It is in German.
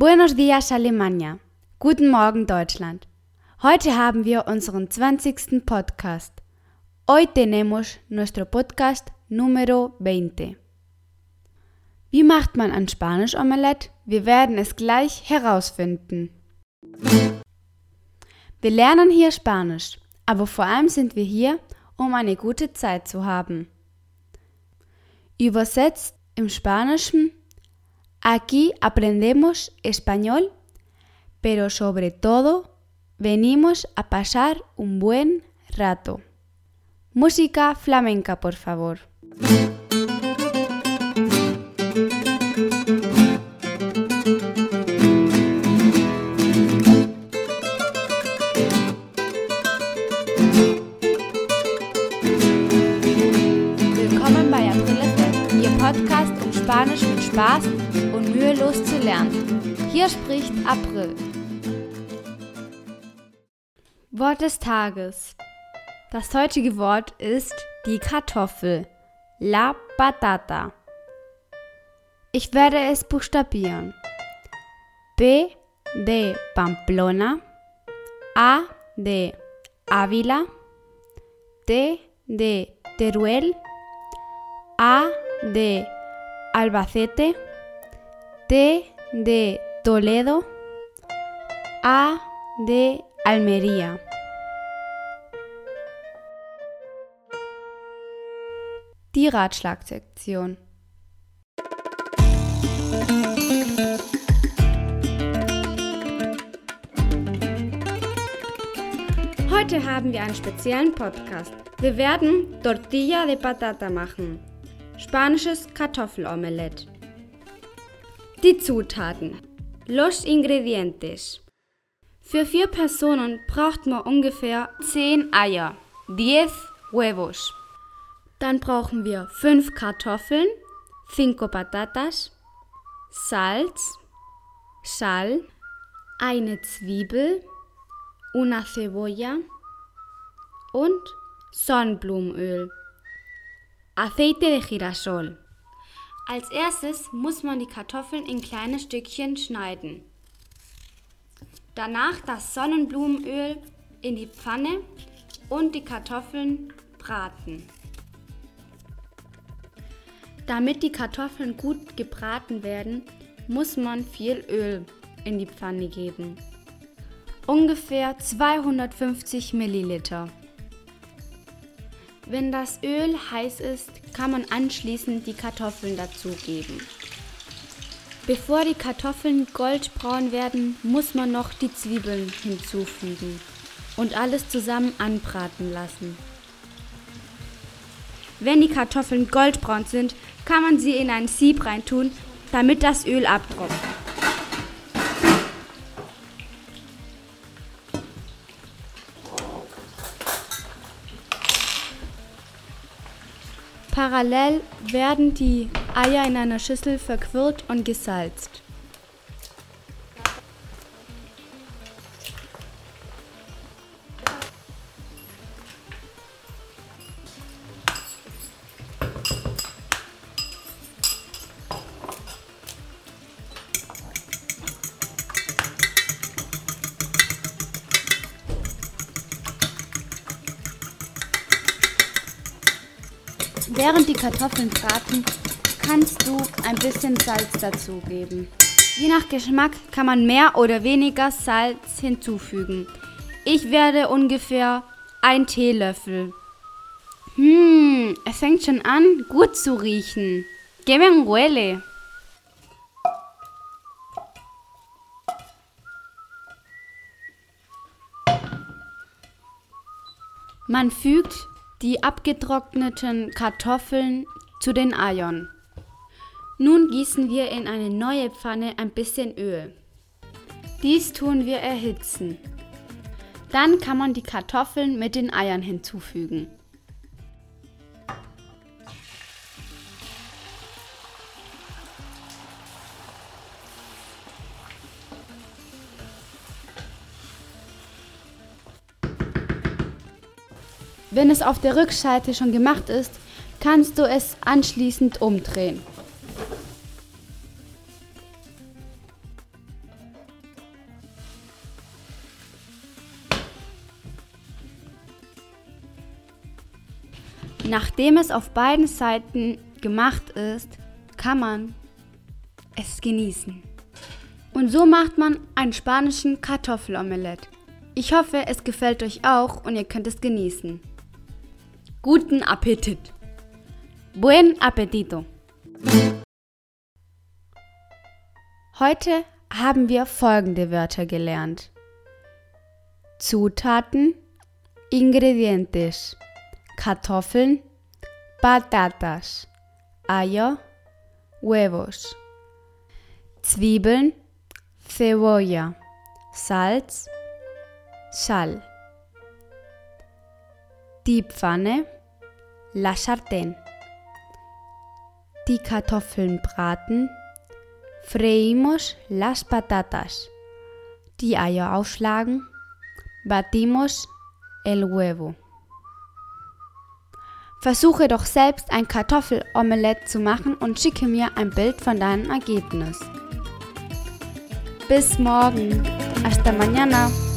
Buenos días Alemania. Guten Morgen Deutschland. Heute haben wir unseren 20. Podcast. Hoy tenemos nuestro Podcast número 20. Wie macht man ein Spanisch Omelette? Wir werden es gleich herausfinden. Wir lernen hier Spanisch, aber vor allem sind wir hier, um eine gute Zeit zu haben. Übersetzt im Spanischen Aquí aprendemos español, pero sobre todo venimos a pasar un buen rato. Música flamenca, por favor. Willkommen bei April Podcast in Spanisch mit Spaß mühelos zu lernen. Hier spricht April. Wort des Tages. Das heutige Wort ist die Kartoffel. La patata. Ich werde es buchstabieren. P de Pamplona, A de Ávila, T de Teruel, A de Albacete, T de Toledo, A de Almería. Die Ratschlagsektion. Heute haben wir einen speziellen Podcast. Wir werden Tortilla de Patata machen. Spanisches Kartoffelomelett. Die Zutaten. Los ingredientes. Für vier Personen braucht man ungefähr 10 Eier. 10 huevos. Dann brauchen wir 5 Kartoffeln, 5 patatas, Salz, Sal, eine Zwiebel, una cebolla und Sonnenblumenöl. Aceite de girasol. Als erstes muss man die Kartoffeln in kleine Stückchen schneiden. Danach das Sonnenblumenöl in die Pfanne und die Kartoffeln braten. Damit die Kartoffeln gut gebraten werden, muss man viel Öl in die Pfanne geben. Ungefähr 250 Milliliter. Wenn das Öl heiß ist, kann man anschließend die Kartoffeln dazugeben. Bevor die Kartoffeln goldbraun werden, muss man noch die Zwiebeln hinzufügen und alles zusammen anbraten lassen. Wenn die Kartoffeln goldbraun sind, kann man sie in ein Sieb reintun, damit das Öl abtropft. Parallel werden die Eier in einer Schüssel verquirlt und gesalzt. Während die Kartoffeln braten, kannst du ein bisschen Salz dazugeben. Je nach Geschmack kann man mehr oder weniger Salz hinzufügen. Ich werde ungefähr ein Teelöffel. Hm, es fängt schon an, gut zu riechen. Huele. Man fügt die abgetrockneten Kartoffeln zu den Eiern. Nun gießen wir in eine neue Pfanne ein bisschen Öl. Dies tun wir erhitzen. Dann kann man die Kartoffeln mit den Eiern hinzufügen. Wenn es auf der Rückseite schon gemacht ist, kannst du es anschließend umdrehen. Nachdem es auf beiden Seiten gemacht ist, kann man es genießen. Und so macht man einen spanischen Kartoffelomelett. Ich hoffe, es gefällt euch auch und ihr könnt es genießen. Guten Appetit! Buen appetito! Heute haben wir folgende Wörter gelernt. Zutaten, Ingredientes, Kartoffeln, Patatas, Eier, Huevos, Zwiebeln, Cebolla, Salz, Sal. Die Pfanne, la sartén. Die Kartoffeln braten, freímos las patatas. Die Eier aufschlagen, batimos el huevo. Versuche doch selbst ein Kartoffelomelett zu machen und schicke mir ein Bild von deinem Ergebnis. Bis morgen. Hasta mañana.